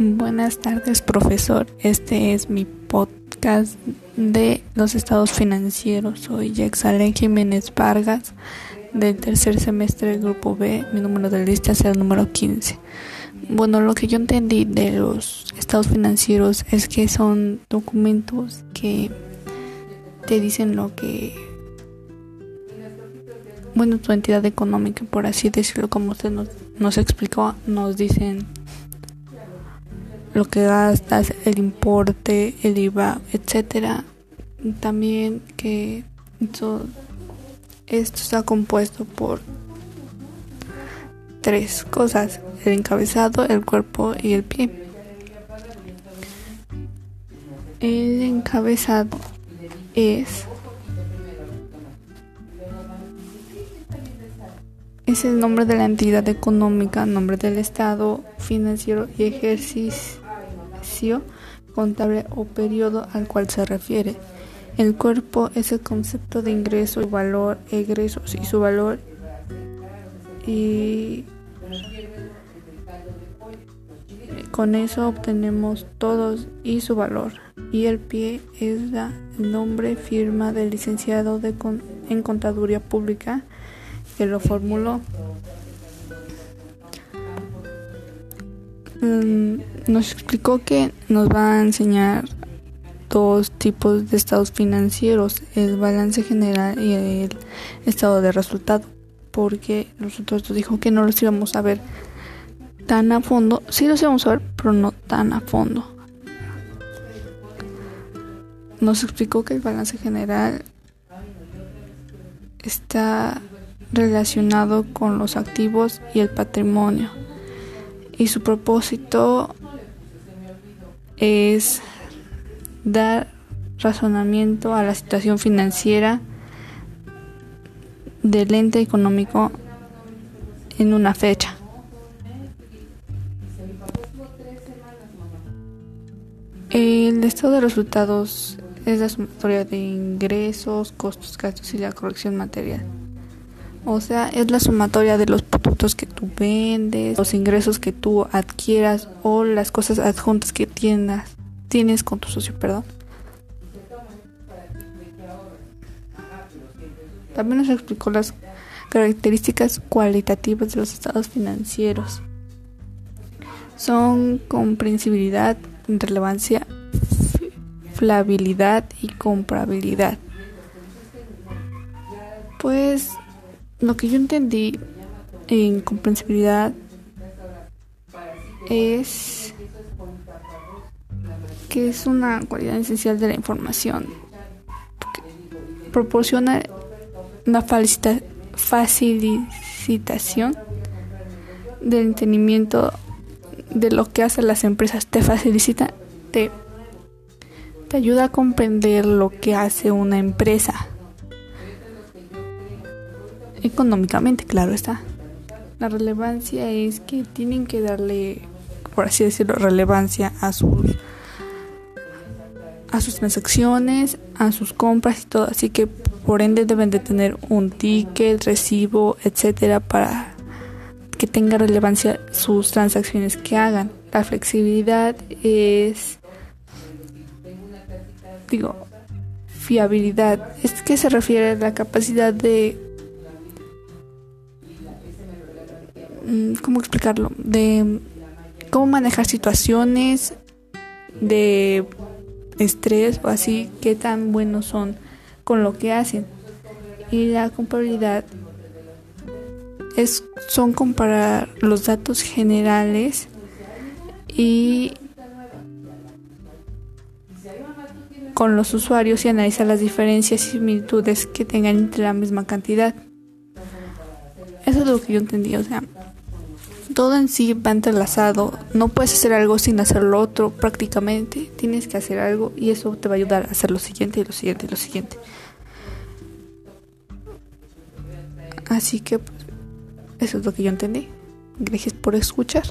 Buenas tardes, profesor. Este es mi podcast de los estados financieros. Soy Yexale Jiménez Vargas, del tercer semestre del grupo B. Mi número de lista es el número 15. Bueno, lo que yo entendí de los estados financieros es que son documentos que te dicen lo que bueno, tu entidad económica, por así decirlo, como usted nos, nos explicó, nos dicen lo que gastas, el importe, el IVA, etcétera. También que esto, esto está compuesto por tres cosas, el encabezado, el cuerpo y el pie. El encabezado es es el nombre de la entidad económica, nombre del estado financiero y ejercicio contable o periodo al cual se refiere. El cuerpo es el concepto de ingreso, y valor, egresos y su valor. Y con eso obtenemos todos y su valor. Y el pie es la, nombre, firma del licenciado de en contaduría pública que lo formuló. Mm, nos explicó que nos va a enseñar dos tipos de estados financieros, el balance general y el estado de resultado, porque nosotros dijo que no los íbamos a ver tan a fondo, sí los íbamos a ver, pero no tan a fondo. Nos explicó que el balance general está relacionado con los activos y el patrimonio y su propósito es dar razonamiento a la situación financiera del ente económico en una fecha. El estado de resultados es la sumatoria de ingresos, costos, gastos y la corrección material. O sea, es la sumatoria de los productos que tú vendes, los ingresos que tú adquieras o las cosas adjuntas que tienes, tienes con tu socio, perdón. También nos explicó las características cualitativas de los estados financieros. Son comprensibilidad, relevancia, fiabilidad y comprabilidad. Pues lo que yo entendí en comprensibilidad es que es una cualidad esencial de la información. Proporciona una facilitación del entendimiento de lo que hacen las empresas. Te facilita, te, te ayuda a comprender lo que hace una empresa económicamente, claro está. La relevancia es que tienen que darle, por así decirlo, relevancia a sus a sus transacciones, a sus compras y todo, así que por ende deben de tener un ticket, recibo, etcétera para que tenga relevancia sus transacciones que hagan. La flexibilidad es digo fiabilidad, es que se refiere a la capacidad de ¿cómo explicarlo? De cómo manejar situaciones de estrés o así, qué tan buenos son con lo que hacen. Y la comparabilidad es, son comparar los datos generales y con los usuarios y analizar las diferencias y similitudes que tengan entre la misma cantidad. Eso es lo que yo entendí, o sea, todo en sí va entrelazado. No puedes hacer algo sin hacer lo otro prácticamente. Tienes que hacer algo y eso te va a ayudar a hacer lo siguiente y lo siguiente y lo siguiente. Así que pues, eso es lo que yo entendí. Gracias por escuchar.